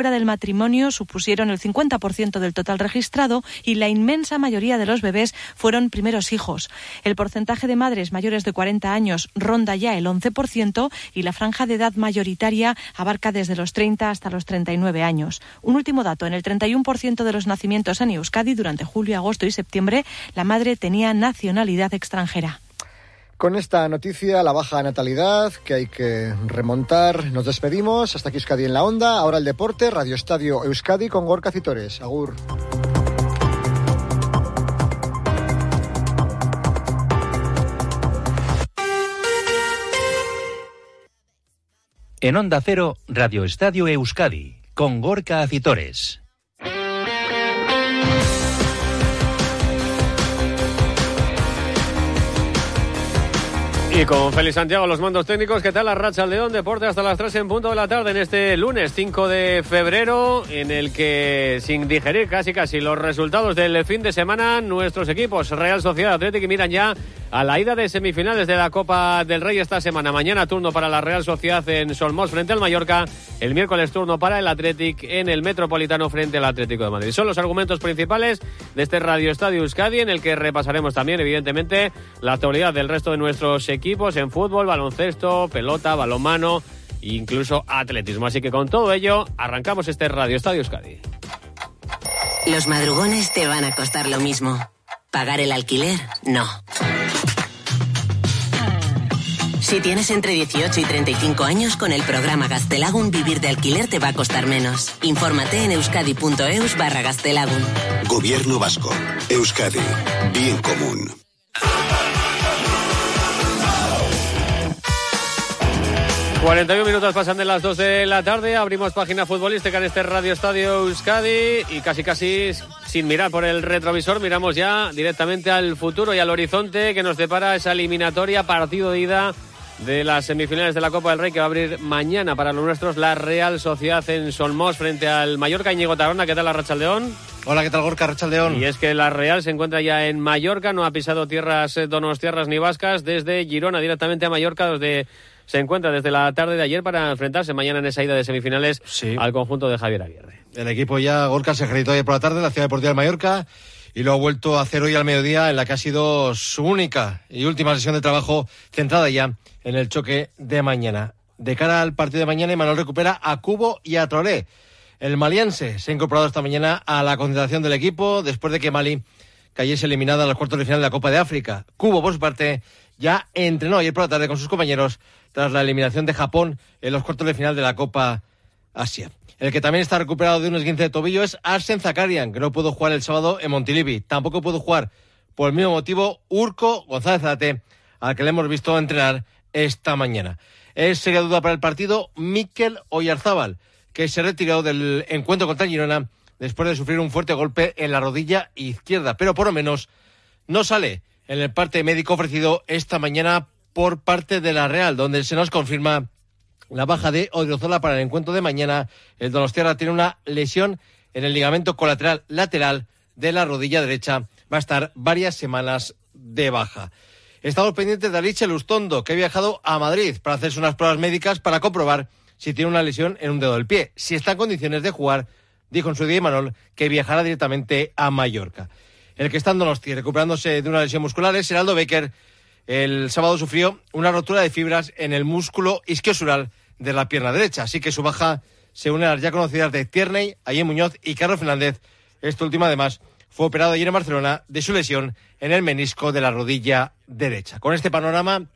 fuera del matrimonio supusieron el 50% del total registrado y la inmensa mayoría de los bebés fueron primeros hijos. El porcentaje de madres mayores de 40 años ronda ya el 11% y la franja de edad mayoritaria abarca desde los 30 hasta los 39 años. Un último dato, en el 31% de los nacimientos en Euskadi durante julio, agosto y septiembre, la madre tenía nacionalidad extranjera. Con esta noticia, la baja natalidad que hay que remontar, nos despedimos. Hasta aquí Euskadi en la onda. Ahora el deporte, Radio Estadio Euskadi con Gorka Citores. Agur. En Onda Cero, Radio Estadio Euskadi, con Gorka Citores. Y con Félix Santiago, los mandos técnicos, ¿qué tal la racha León Deporte hasta las 3 en punto de la tarde en este lunes 5 de febrero, en el que, sin digerir casi casi los resultados del fin de semana, nuestros equipos Real Sociedad Atlético miran ya a la ida de semifinales de la Copa del Rey esta semana. Mañana turno para la Real Sociedad en Solmos frente al Mallorca. El miércoles turno para el Athletic en el Metropolitano frente al Atlético de Madrid. Son los argumentos principales de este Radio Estadio Euskadi en el que repasaremos también, evidentemente, la actualidad del resto de nuestros equipos en fútbol, baloncesto, pelota, balonmano e incluso atletismo. Así que con todo ello, arrancamos este Radio Estadio Euskadi. Los madrugones te van a costar lo mismo. Pagar el alquiler, no. Si tienes entre 18 y 35 años, con el programa Gastelagun vivir de alquiler te va a costar menos. Infórmate en euskadi.eus barra Gastelagun. Gobierno Vasco. Euskadi. Bien común. 41 minutos pasan de las 2 de la tarde, abrimos página futbolística en este Radio Estadio Euskadi y casi casi sin mirar por el retrovisor miramos ya directamente al futuro y al horizonte que nos depara esa eliminatoria partido de ida de las semifinales de la Copa del Rey que va a abrir mañana para los nuestros la Real Sociedad en Solmos frente al Mallorca Íñigo Tarona. ¿Qué tal la Rachaldeón? Hola, ¿qué tal Gorka Rachaldeón? Y es que la Real se encuentra ya en Mallorca, no ha pisado tierras eh, tierras ni vascas, desde Girona directamente a Mallorca, donde se encuentra desde la tarde de ayer para enfrentarse mañana en esa ida de semifinales al conjunto de Javier Aguirre. El equipo ya, Gorka, se acreditó ayer por la tarde en la Ciudad Deportiva de Mallorca y lo ha vuelto a hacer hoy al mediodía en la que ha sido su única y última sesión de trabajo centrada ya en el choque de mañana. De cara al partido de mañana, Manuel recupera a Cubo y a Trolé. El maliense se ha incorporado esta mañana a la concentración del equipo después de que Mali cayese eliminada en los cuartos de final de la Copa de África. Cubo, por su parte, ya entrenó ayer por la tarde con sus compañeros tras la eliminación de Japón en los cuartos de final de la Copa Asia. El que también está recuperado de un esguince de tobillo es Arsen Zakarian, que no pudo jugar el sábado en Montilivi. Tampoco pudo jugar por el mismo motivo Urco González Zate, al que le hemos visto entrenar esta mañana. Es seria duda para el partido Miquel Oyarzábal, que se retiró del encuentro contra Girona después de sufrir un fuerte golpe en la rodilla izquierda, pero por lo menos no sale en el parte médico ofrecido esta mañana por parte de la Real, donde se nos confirma la baja de Odriozola para el encuentro de mañana. El Donostiarra tiene una lesión en el ligamento colateral lateral de la rodilla derecha. Va a estar varias semanas de baja. Estamos pendientes de Alicia Lustondo, que ha viajado a Madrid para hacerse unas pruebas médicas para comprobar si tiene una lesión en un dedo del pie. Si está en condiciones de jugar, dijo en su día Manol que viajará directamente a Mallorca. El que está en Donosti recuperándose de una lesión muscular es Heraldo Becker, el sábado sufrió una rotura de fibras en el músculo isquiosural de la pierna derecha, así que su baja se une a las ya conocidas de Tierney, Ayé Muñoz y Carlos Fernández. Este último, además, fue operado ayer en Barcelona de su lesión en el menisco de la rodilla derecha. Con este panorama,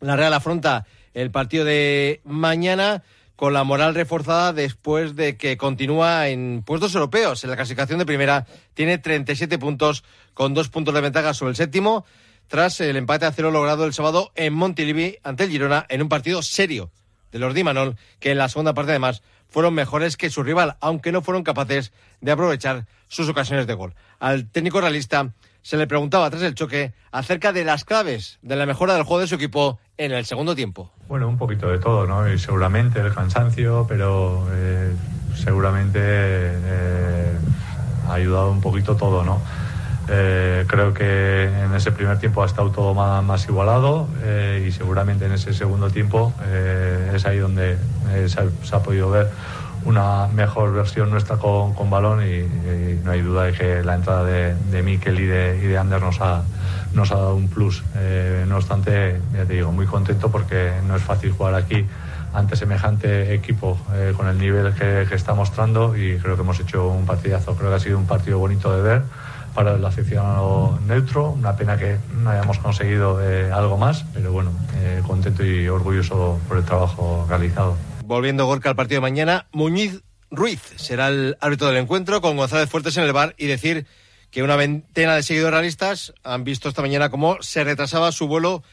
la Real afronta el partido de mañana con la moral reforzada después de que continúa en puestos europeos. En la clasificación de primera tiene 37 puntos con dos puntos de ventaja sobre el séptimo tras el empate a cero logrado el sábado en Montilivi ante el Girona en un partido serio de los Dimanol, que en la segunda parte además fueron mejores que su rival, aunque no fueron capaces de aprovechar sus ocasiones de gol. Al técnico realista se le preguntaba tras el choque acerca de las claves de la mejora del juego de su equipo en el segundo tiempo. Bueno, un poquito de todo, ¿no? Y seguramente el cansancio, pero eh, seguramente eh, ha ayudado un poquito todo, ¿no? Eh, creo que en ese primer tiempo ha estado todo más, igualado y seguramente en ese segundo tiempo es ahí donde se ha, podido ver una mejor versión nuestra con, con balón y, no hay duda de que la entrada de, de Mikel y de, y de Ander nos ha, nos ha dado un plus. Eh, no obstante, ya te digo, muy contento porque no es fácil jugar aquí ante semejante equipo eh, con el nivel que, que, está mostrando y creo que hemos hecho un partidazo. Creo que ha sido un partido bonito de ver para el aficionado neutro. Una pena que no hayamos conseguido eh, algo más, pero bueno, contento y orgulloso por el trabajo realizado. Volviendo Gorka al partido de mañana, Muñiz Ruiz será el árbitro del encuentro con González Fuertes en el bar y decir que una veintena de seguidores realistas han visto esta mañana cómo se retrasaba su vuelo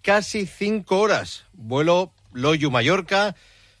casi cinco horas. Vuelo Loyu Mallorca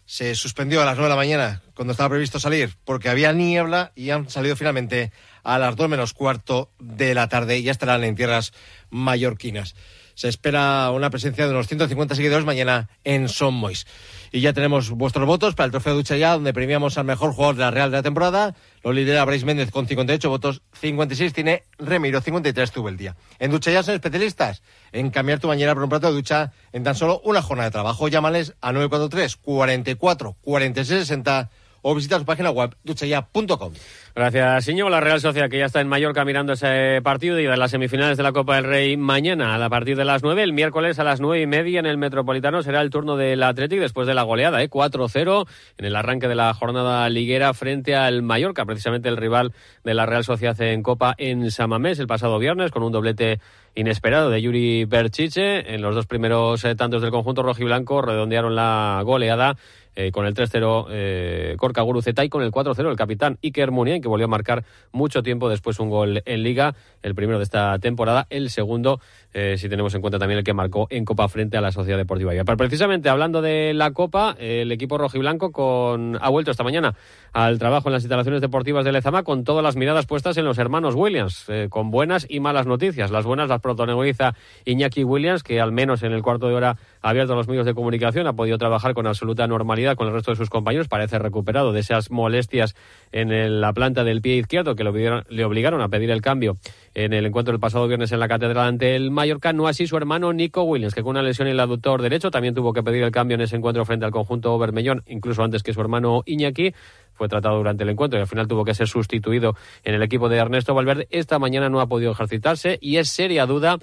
se suspendió a las nueve de la mañana cuando estaba previsto salir porque había niebla y han salido finalmente a las dos menos cuarto de la tarde y ya estarán en tierras mallorquinas. Se espera una presencia de unos 150 seguidores mañana en Son Mois. Y ya tenemos vuestros votos para el trofeo Ya, donde premiamos al mejor jugador de la Real de la temporada. Lo lidera Brais Méndez con 58 votos, 56 tiene Remiro, 53 tuvo el día. En Ducha Ya son especialistas en cambiar tu bañera por un plato de ducha en tan solo una jornada de trabajo. Llámales a 943 44 46 60 o visita su página web duchaya.com. Gracias, Iñigo. La Real Sociedad que ya está en Mallorca mirando ese partido y de las semifinales de la Copa del Rey mañana a partir de las 9. El miércoles a las nueve y media en el Metropolitano será el turno del Athletic después de la goleada, ¿eh? 4-0 en el arranque de la jornada liguera frente al Mallorca, precisamente el rival de la Real Sociedad en Copa en Samamés el pasado viernes con un doblete inesperado de Yuri Berchiche. En los dos primeros eh, tantos del conjunto rojiblanco redondearon la goleada eh, con el 3-0 eh, Corca Guruceta y con el 4-0 el capitán Iker Muniain, que volvió a marcar mucho tiempo después un gol en Liga, el primero de esta temporada, el segundo, eh, si tenemos en cuenta también el que marcó en Copa frente a la Sociedad Deportiva Pero precisamente hablando de la Copa, el equipo rojiblanco con, ha vuelto esta mañana al trabajo en las instalaciones deportivas de Lezama con todas las miradas puestas en los hermanos Williams, con buenas y malas noticias. Las buenas las protagoniza Iñaki Williams, que al menos en el cuarto de hora ha abierto a los medios de comunicación, ha podido trabajar con absoluta normalidad con el resto de sus compañeros, parece recuperado de esas molestias en la planta del pie izquierdo que le obligaron a pedir el cambio en el encuentro del pasado viernes en la catedral ante el Mallorca, no así su hermano Nico Williams, que con una lesión en el aductor derecho también tuvo que pedir el cambio en ese encuentro frente al conjunto Bermellón, incluso antes que su hermano Iñaki fue tratado durante el encuentro y al final tuvo que ser sustituido en el equipo de Ernesto Valverde. Esta mañana no ha podido ejercitarse y es seria duda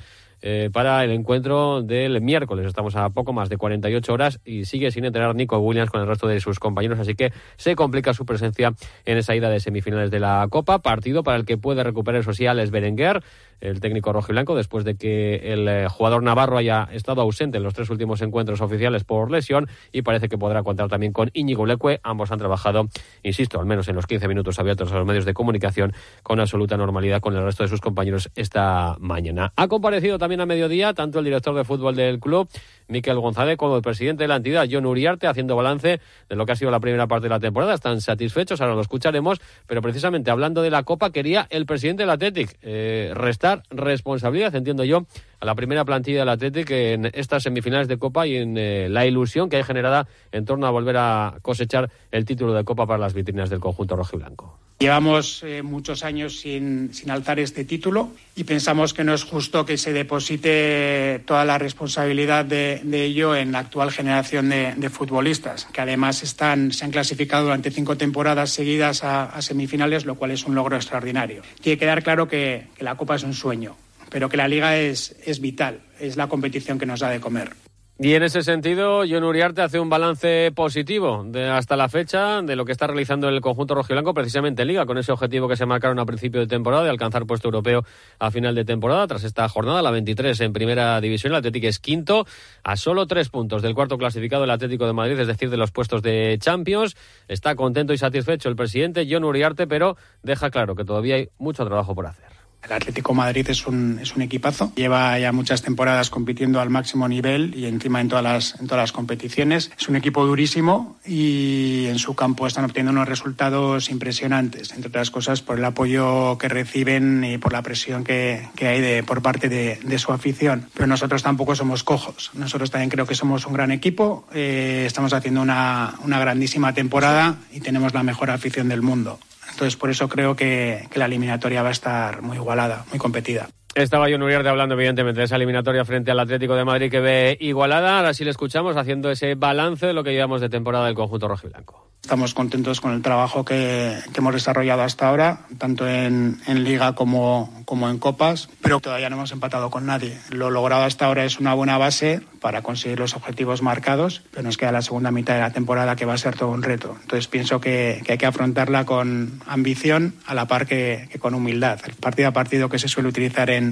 eh, para el encuentro del miércoles. Estamos a poco más de 48 horas y sigue sin entrenar Nico Williams con el resto de sus compañeros, así que se complica su presencia en esa ida de semifinales de la Copa. Partido para el que puede recuperar, eso sí, Berenguer, el técnico rojo y blanco, después de que el eh, jugador navarro haya estado ausente en los tres últimos encuentros oficiales por lesión y parece que podrá contar también con Íñigo Leque. Ambos han trabajado, insisto, al menos en los 15 minutos abiertos a los medios de comunicación con absoluta normalidad con el resto de sus compañeros esta mañana. Ha comparecido también a mediodía tanto el director de fútbol del club, Miquel González, como el presidente de la entidad, John Uriarte, haciendo balance de lo que ha sido la primera parte de la temporada. Están satisfechos, ahora lo escucharemos, pero precisamente hablando de la Copa, quería el presidente del Athletic eh, restar responsabilidad, entiendo yo, a la primera plantilla del Athletic en estas semifinales de Copa y en eh, la ilusión que hay generada en torno a volver a cosechar el título de Copa para las vitrinas del conjunto rojiblanco. Llevamos eh, muchos años sin, sin, alzar este título y pensamos que no es justo que se deposite toda la responsabilidad de, ello en la actual generación de, futbolistas, que además están, se han clasificado durante cinco temporadas seguidas a, a, semifinales, lo cual es un logro extraordinario. Tiene que quedar claro que, que la Copa es un sueño, pero que la Liga es, es vital, es la competición que nos da de comer. Y en ese sentido, John Uriarte hace un balance positivo de hasta la fecha de lo que está realizando el conjunto rojiblanco precisamente en Liga, con ese objetivo que se marcaron a principio de temporada de alcanzar puesto europeo a final de temporada. Tras esta jornada, la 23 en primera división, el Atlético es quinto, a solo tres puntos del cuarto clasificado, el Atlético de Madrid, es decir, de los puestos de Champions. Está contento y satisfecho el presidente John Uriarte, pero deja claro que todavía hay mucho trabajo por hacer. El Atlético Madrid es un, es un equipazo. Lleva ya muchas temporadas compitiendo al máximo nivel y encima en todas, las, en todas las competiciones. Es un equipo durísimo y en su campo están obteniendo unos resultados impresionantes, entre otras cosas por el apoyo que reciben y por la presión que, que hay de, por parte de, su afición. Pero nosotros tampoco somos cojos. Nosotros también creo que somos un gran equipo. Eh, estamos haciendo una, una grandísima temporada y tenemos la mejor afición del mundo. Entonces, por eso creo que, la eliminatoria va a estar muy igualada, muy competida. Estaba John Uriarte hablando, evidentemente, de esa eliminatoria frente al Atlético de Madrid que ve igualada. Ahora sí le escuchamos haciendo ese balance de lo que llevamos de temporada del conjunto rojiblanco. Estamos contentos con el trabajo que, hemos desarrollado hasta ahora, tanto en, Liga como, en Copas, pero todavía no hemos empatado con nadie. Lo logrado hasta ahora es una buena base para conseguir los objetivos marcados, pero nos queda la segunda mitad de la temporada que va a ser todo un reto. Entonces pienso que, hay que afrontarla con ambición a la par que, con humildad, el partido a partido que se suele utilizar en,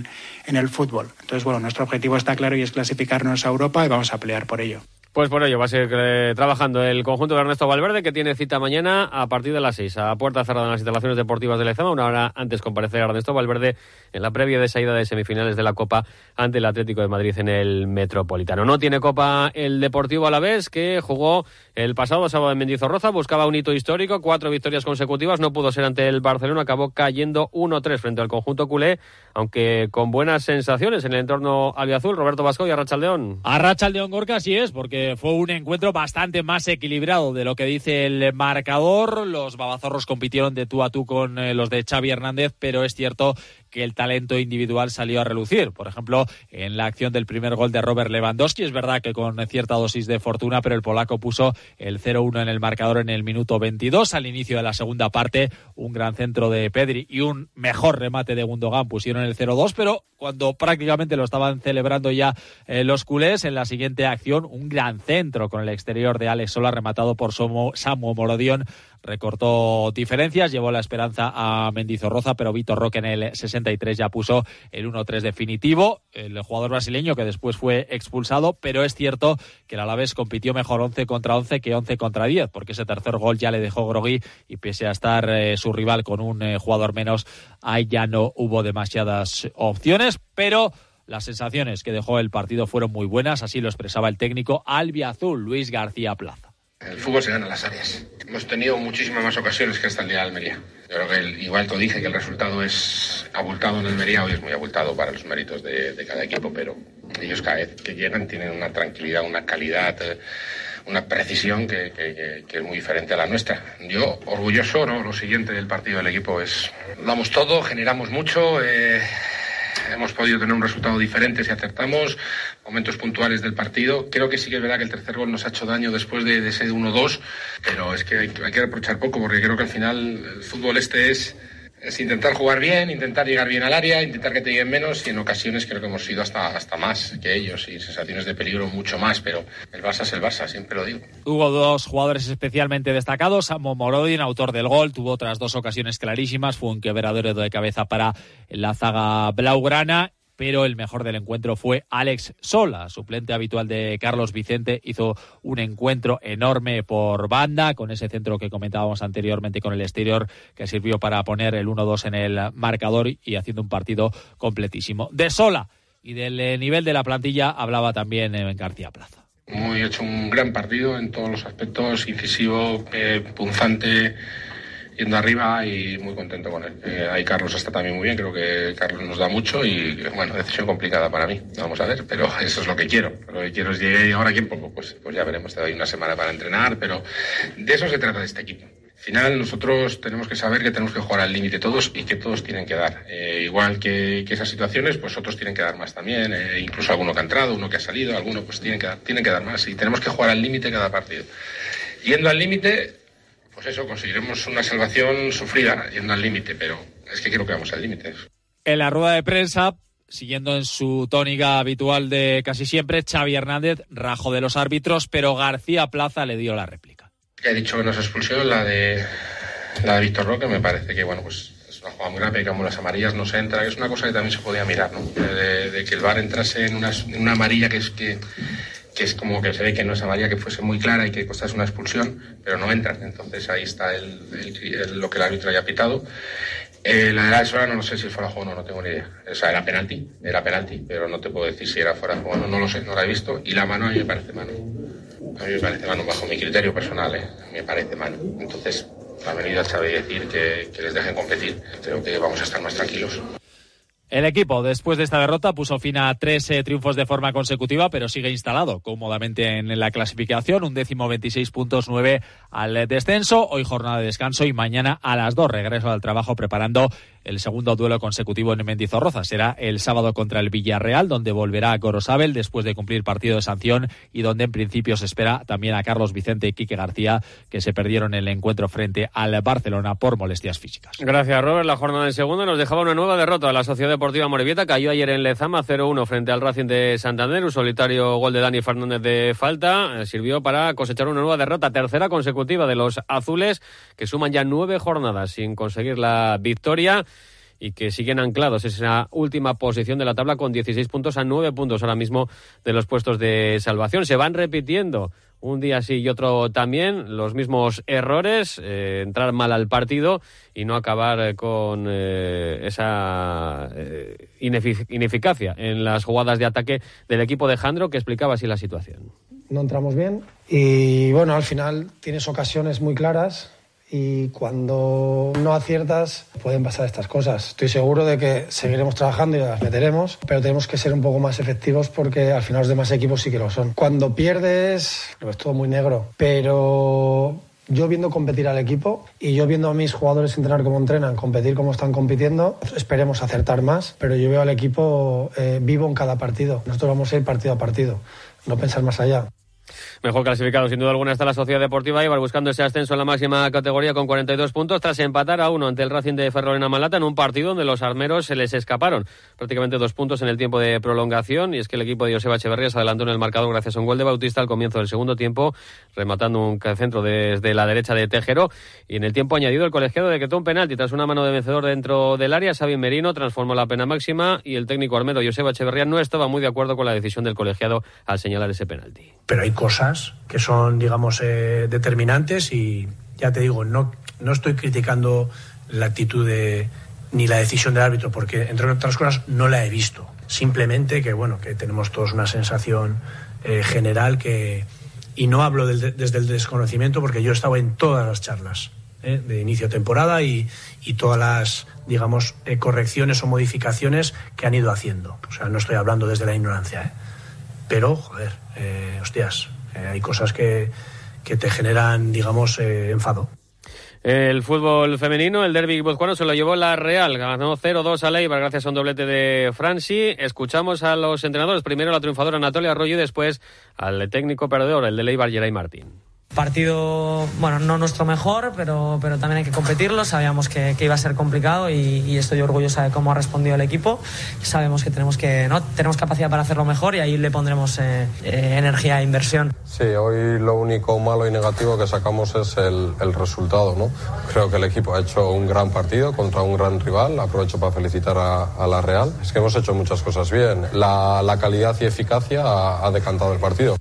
en el fútbol. Entonces, bueno, nuestro objetivo está claro y es clasificarnos a Europa y vamos a pelear por ello. Pues por ello va a seguir eh, trabajando el conjunto de Ernesto Valverde, que tiene cita mañana a partir de las 6, a puerta cerrada en las instalaciones deportivas de Lezama. Una hora antes comparecer Ernesto Valverde en la previa de salida de semifinales de la Copa ante el Atlético de Madrid en el Metropolitano. No tiene Copa el Deportivo a la vez, que jugó el pasado sábado en Mendizorroza, buscaba un hito histórico, cuatro victorias consecutivas, no pudo ser ante el Barcelona, acabó cayendo 1-3 frente al conjunto culé, aunque con buenas sensaciones en el entorno albiazul. Roberto Vasco y Arrachaldeón. Arrachaldeón Gorka, sí es, porque fue un encuentro bastante más equilibrado de lo que dice el marcador. Los babazorros compitieron de tú a tú con eh, los de Xavi Hernández, pero es cierto que el talento individual salió a relucir. Por ejemplo, en la acción del primer gol de Robert Lewandowski, es verdad que con cierta dosis de fortuna, pero el polaco puso el 0-1 en el marcador en el minuto 22. Al inicio de la segunda parte, un gran centro de Pedri y un mejor remate de Gundogan pusieron el 0-2, pero cuando prácticamente lo estaban celebrando ya eh, los culés, en la siguiente acción, un gran centro con el exterior de Alex Sola rematado por Samu Morodión recortó diferencias, llevó la esperanza a Mendizorroza, pero Vitor Roque en el 63 ya puso el 1-3 definitivo. El jugador brasileño que después fue expulsado, pero es cierto que el Alavés compitió mejor 11 contra 11 que 11 contra 10, porque ese tercer gol ya le dejó Grogui y pese a estar eh, su rival con un eh, jugador menos, ahí ya no hubo demasiadas opciones, pero las sensaciones que dejó el partido fueron muy buenas, así lo expresaba el técnico albiazul Luis García Plaza. El fútbol se gana las áreas. Hemos tenido muchísimas más ocasiones que hasta el día de Almería. Yo creo que, el, igual te dije, que el resultado es abultado en Almería, hoy es muy abultado para los méritos de, cada equipo, pero ellos cada vez que llegan tienen una tranquilidad, una calidad, eh, una precisión que, es muy diferente a la nuestra. Yo, orgulloso, ¿no? lo siguiente del partido del equipo es, damos todo, generamos mucho. Eh, hemos podido tener un resultado diferente si acertamos, momentos puntuales del partido. Creo que sí que es verdad que el tercer gol nos ha hecho daño después de, ese 1-2, pero es que hay, hay, que reprochar poco porque creo que al final el fútbol este es es intentar jugar bien, intentar llegar bien al área, intentar que te lleguen menos y en ocasiones creo que hemos sido hasta, hasta más que ellos y sensaciones de peligro mucho más, pero el Barça es el Barça, siempre lo digo. Hubo dos jugadores especialmente destacados, Samo Morodin, autor del gol, tuvo otras dos ocasiones clarísimas, fue un quebradero de cabeza para la zaga blaugrana pero el mejor del encuentro fue Alex Sola, suplente habitual de Carlos Vicente. Hizo un encuentro enorme por banda, con ese centro que comentábamos anteriormente con el exterior, que sirvió para poner el 1-2 en el marcador y haciendo un partido completísimo. De Sola y del eh, nivel de la plantilla hablaba también en García Plaza. Muy hecho un gran partido en todos los aspectos, incisivo, eh, punzante yendo arriba y muy contento con él. Eh, ahí Carlos está también muy bien, creo que Carlos nos da mucho y bueno, decisión complicada para mí, vamos a ver, pero eso es lo que quiero. Lo que quiero es llegar y ahora quién poco, pues, pues ya veremos, te doy una semana para entrenar, pero de eso se trata de este equipo. Al final nosotros tenemos que saber que tenemos que jugar al límite todos y que todos tienen que dar. Eh, igual que, esas situaciones, pues otros tienen que dar más también. Eh, incluso alguno que ha entrado, uno que ha salido, alguno pues tienen que dar, tienen que dar más. Y tenemos que jugar al límite cada partido. Yendo al límite, pues eso, conseguiremos una salvación sufrida, yendo al límite, pero es que quiero que vamos al límite. En la rueda de prensa, siguiendo en su tónica habitual de casi siempre, Xavi Hernández rajo de los árbitros, pero García Plaza le dio la réplica. He dicho que no es expulsión, la de, la de Víctor Roque, me parece que, bueno, pues es una jugada muy grave, como las amarillas no se entra, es una cosa que también se podía mirar, ¿no? De, que el VAR entrase en una, en una amarilla que es que que es como que se ve que no es amarilla, que fuese muy clara y que costase una expulsión, pero no entran. Entonces ahí está el, lo que el árbitro haya pitado. Eh, la de la Sola no, sé si fuera juego o no, no tengo ni idea. O sea, era penalti, era penalti, pero no te puedo decir si era fuera juego o no, no lo sé, no la he visto. Y la mano a mí me parece mano. A mí me parece mano, bajo mi criterio personal, ¿eh? me parece mano. Entonces, ha venido a Chávez decir que les dejen competir. Creo que vamos a estar más tranquilos. El equipo, después de esta derrota, puso fin a tres eh, triunfos de forma consecutiva, pero sigue instalado cómodamente en la clasificación. Un décimo 26 puntos, 9 al descenso. Hoy jornada de descanso y mañana a las dos regreso al trabajo preparando el segundo duelo consecutivo en Mendizorroza. Será el sábado contra el Villarreal, donde volverá a Gorosabel después de cumplir partido de sanción y donde en principio se espera también a Carlos Vicente y Quique García, que se perdieron el encuentro frente al Barcelona por molestias físicas. Gracias, Robert. La jornada en segundo nos dejaba una nueva derrota. La Sociedad Deportiva Morevieta cayó ayer en Lezama 0-1 frente al Racing de Santander. Un solitario gol de Dani Fernández de falta eh, sirvió para cosechar una nueva derrota, tercera consecutiva de los azules, que suman ya nueve jornadas sin conseguir la victoria y que siguen anclados en esa última posición de la tabla con 16 puntos a 9 puntos ahora mismo de los puestos de salvación. Se van repitiendo un día sí y otro también, los mismos errores, eh, entrar mal al partido y no acabar eh, con eh, esa ineficacia en las jugadas de ataque del equipo de Jandro, que explicaba así la situación. No entramos bien y bueno, al final tienes ocasiones muy claras y cuando no aciertas pueden pasar estas cosas. Estoy seguro de que seguiremos trabajando y las meteremos, pero tenemos que ser un poco más efectivos porque al final los demás equipos sí que lo son. Cuando pierdes, lo ves todo muy negro, pero yo viendo competir al equipo y yo viendo a mis jugadores entrenar como entrenan, competir como están compitiendo, esperemos acertar más, pero yo veo al equipo eh, vivo en cada partido. Nosotros vamos a ir partido a partido, no pensar más allá. Mejor clasificado, sin duda alguna, está la Sociedad Deportiva Ibar buscando ese ascenso en la máxima categoría con 42 puntos tras empatar a uno ante el Racing de Ferrolina Malata en un partido donde los armeros se les escaparon. Prácticamente dos puntos en el tiempo de prolongación y es que el equipo de Joseba Echeverría se adelantó en el marcador gracias a un gol de Bautista al comienzo del segundo tiempo, rematando un centro desde la derecha de Tejero y en el tiempo añadido el colegiado decretó un penalti tras una mano de vencedor dentro del área. Xavi Merino transformó la pena máxima y el técnico armero Joseba Echeverría no estaba muy de acuerdo con la decisión del colegiado al señalar ese penalti. Pero hay cosas que son, digamos, eh, determinantes y ya te digo, no, no estoy criticando la actitud de, ni la decisión del árbitro, porque entre otras cosas no la he visto. Simplemente que, bueno, que tenemos todos una sensación eh, general que, y no hablo desde el desconocimiento porque yo he estado en todas las charlas eh, de inicio de temporada y, y todas las, digamos, correcciones o modificaciones que han ido haciendo. O sea, no estoy hablando desde la ignorancia, pero, joder, hostias, eh, hay cosas que, que, te generan, digamos, eh, enfado. El fútbol femenino, el derby guipuzcoano se lo llevó la Real, ganó 0-2 a Leibar gracias a un doblete de Franci. Escuchamos a los entrenadores, primero la triunfadora Anatolia Arroyo y después al técnico perdedor, el de Leibar, Geray Martín. Partido, bueno, no nuestro mejor, pero, pero también hay que competirlo. Sabíamos que, iba a ser complicado y, estoy orgullosa de cómo ha respondido el equipo. Sabemos que tenemos, que, ¿no? tenemos capacidad para hacerlo mejor y ahí le pondremos eh, eh, energía e inversión. Sí, hoy lo único malo y negativo que sacamos es el, resultado. ¿no? Creo que el equipo ha hecho un gran partido contra un gran rival. Aprovecho para felicitar a, la Real. Es que hemos hecho muchas cosas bien. La, calidad y eficacia ha decantado el partido.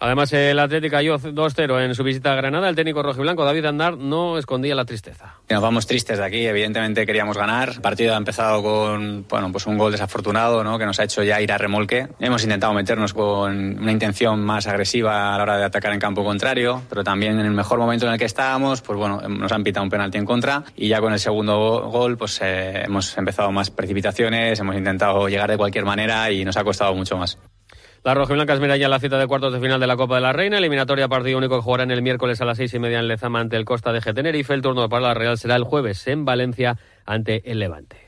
Además, el Atlético cayó 2-0 en su visita a Granada. El técnico rojiblanco David Andar no escondía la tristeza. Nos vamos tristes de aquí. Evidentemente queríamos ganar. El partido ha empezado con bueno, pues un gol desafortunado ¿no? que nos ha hecho ya ir a remolque. Hemos intentado meternos con una intención más agresiva a la hora de atacar en campo contrario, pero también en el mejor momento en el que estábamos, pues bueno, nos han pitado un penalti en contra y ya con el segundo gol pues eh, hemos empezado más precipitaciones, hemos intentado llegar de cualquier manera y nos ha costado mucho más. La rojiblanca es ya la cita de cuartos de final de la Copa de la Reina. Eliminatoria partido único que jugará en el miércoles a las seis y media en Lezama ante el Costa de Tenerife. El turno para la Real será el jueves en Valencia ante el Levante.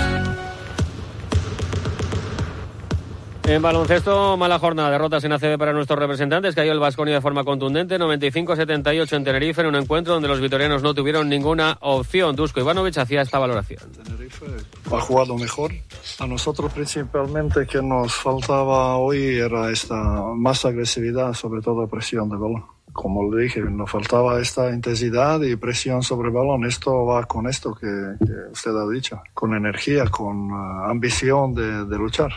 En baloncesto, mala jornada, derrotas en ACB para nuestros representantes. Cayó el Vasconia de forma contundente, 95-78 en Tenerife, en un encuentro donde los vitorianos no tuvieron ninguna opción. Dusko Ivanovic hacía esta valoración. Tenerife ha jugado mejor. A nosotros principalmente que nos faltaba hoy era esta más agresividad, sobre todo presión de balón. Como le dije, nos faltaba esta intensidad y presión sobre balón. Esto va con esto que, usted ha dicho, con energía, con uh, ambición de luchar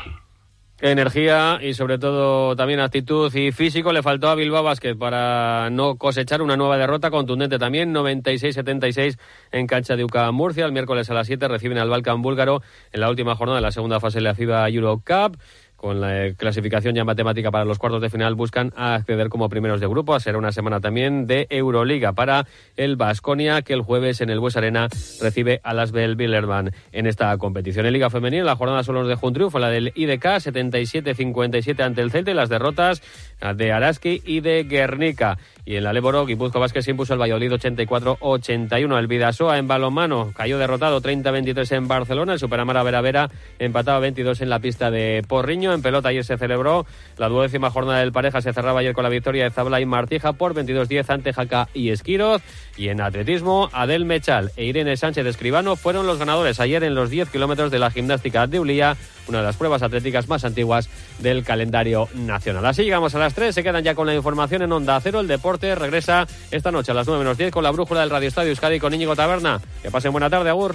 energía y sobre todo también actitud y físico. Le faltó a Bilbao Basket para no cosechar una nueva derrota. Contundente también 96-76 en cancha de UCA Murcia. El miércoles a las 7 reciben al Balkan búlgaro en la última jornada de la segunda fase de la FIBA Euro Cup con la clasificación ya matemática para los cuartos de final, buscan acceder como primeros de grupo. Será una semana también de Euroliga para el Vasconia, que el jueves en el Bues Arena recibe a las Billerman en esta competición. En Liga Femenina, la jornada solo nos dejó un triunfo, la del IDK, 77-57 ante el Celta y las derrotas de Araski y de Guernica. Y en la Leboro, Guipuzco Vázquez se impuso el Valladolid 84-81. El Vidasoa en balonmano cayó derrotado 30-23 en Barcelona. El Superamara Vera Vera empataba 22 en la pista de Porriño. En pelota ayer se celebró la duodécima jornada del pareja. Se cerraba ayer con la victoria de Zabla y Martija por 22-10 ante Jaca y Esquiroz. Y en atletismo, Adel Mechal e Irene Sánchez Escribano fueron los ganadores ayer en los 10 kilómetros de la gimnástica de Ulía, una de las pruebas atléticas más antiguas del calendario nacional. Así llegamos a las 3. Se quedan ya con la información en Onda Cero. El deporte regresa esta noche a las 9 menos 10 con la brújula del Radio Estadio Euskadi con Íñigo Taberna. Que pasen buena tarde, Agur.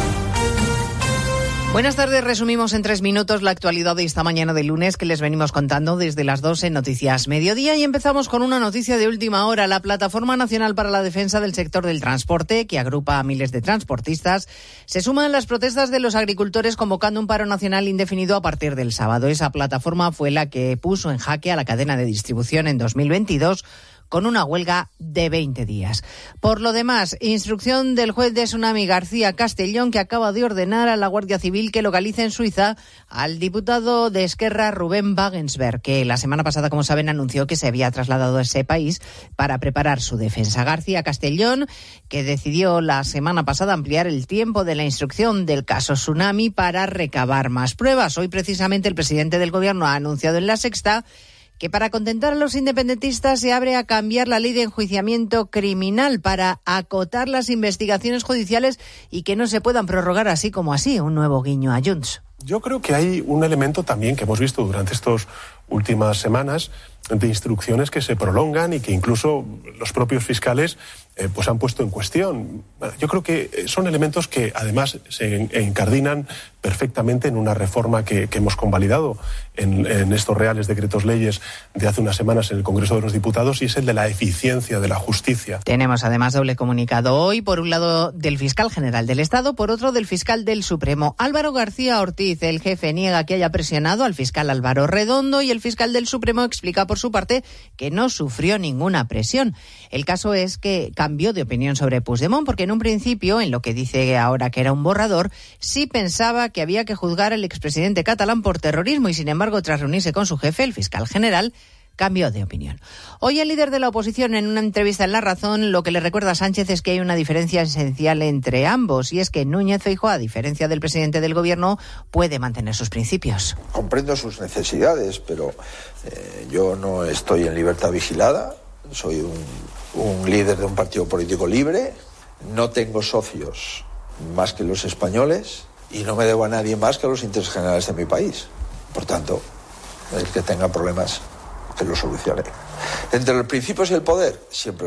Buenas tardes, resumimos en tres minutos la actualidad de esta mañana de lunes que les venimos contando desde las 2 en Noticias Mediodía y empezamos con una noticia de última hora. La Plataforma Nacional para la Defensa del Sector del Transporte, que agrupa a miles de transportistas, se suma en las protestas de los agricultores convocando un paro nacional indefinido a partir del sábado. Esa plataforma fue la que puso en jaque a la cadena de distribución en 2022 con una huelga de 20 días. Por lo demás, instrucción del juez de Tsunami García Castellón que acaba de ordenar a la Guardia Civil que localice en Suiza al diputado de Esquerra Rubén Wagensberg, que la semana pasada, como saben, anunció que se había trasladado a ese país para preparar su defensa. García Castellón, que decidió la semana pasada ampliar el tiempo de la instrucción del caso Tsunami para recabar más pruebas. Hoy precisamente el presidente del Gobierno ha anunciado en la sexta que para contentar a los independentistas se abre a cambiar la ley de enjuiciamiento criminal para acotar las investigaciones judiciales y que no se puedan prorrogar así como así. Un nuevo guiño a Junts. Yo creo que hay un elemento también que hemos visto durante estas últimas semanas de instrucciones que se prolongan y que incluso los propios fiscales eh, pues han puesto en cuestión. Yo creo que eh, son elementos que además se encardinan perfectamente en una reforma que, que hemos convalidado en, en, estos reales decretos leyes de hace unas semanas en el Congreso de los Diputados y es el de la eficiencia de la justicia. Tenemos además doble comunicado hoy, por un lado del fiscal general del Estado, por otro del fiscal del Supremo. Álvaro García Ortiz, el jefe, niega que haya presionado al fiscal Álvaro Redondo y el fiscal del Supremo explica por su parte que no sufrió ninguna presión. El caso es que cambió de opinión sobre Puigdemont porque en un principio, en lo que dice ahora que era un borrador, sí pensaba que había que juzgar al expresidente catalán por terrorismo y sin embargo tras reunirse con su jefe, el fiscal general, cambió de opinión. Hoy el líder de la oposición en una entrevista en La Razón lo que le recuerda a Sánchez es que hay una diferencia esencial entre ambos y es que Núñez Feijóo, a diferencia del presidente del gobierno, puede mantener sus principios. Comprendo sus necesidades, pero eh, yo no estoy en libertad vigilada, soy un, un líder de un partido político libre, no tengo socios más que los españoles y no me debo a nadie más que a los intereses generales de mi país. Por tanto, el que tenga problemas que lo solucione. Entre los principios y el poder, siempre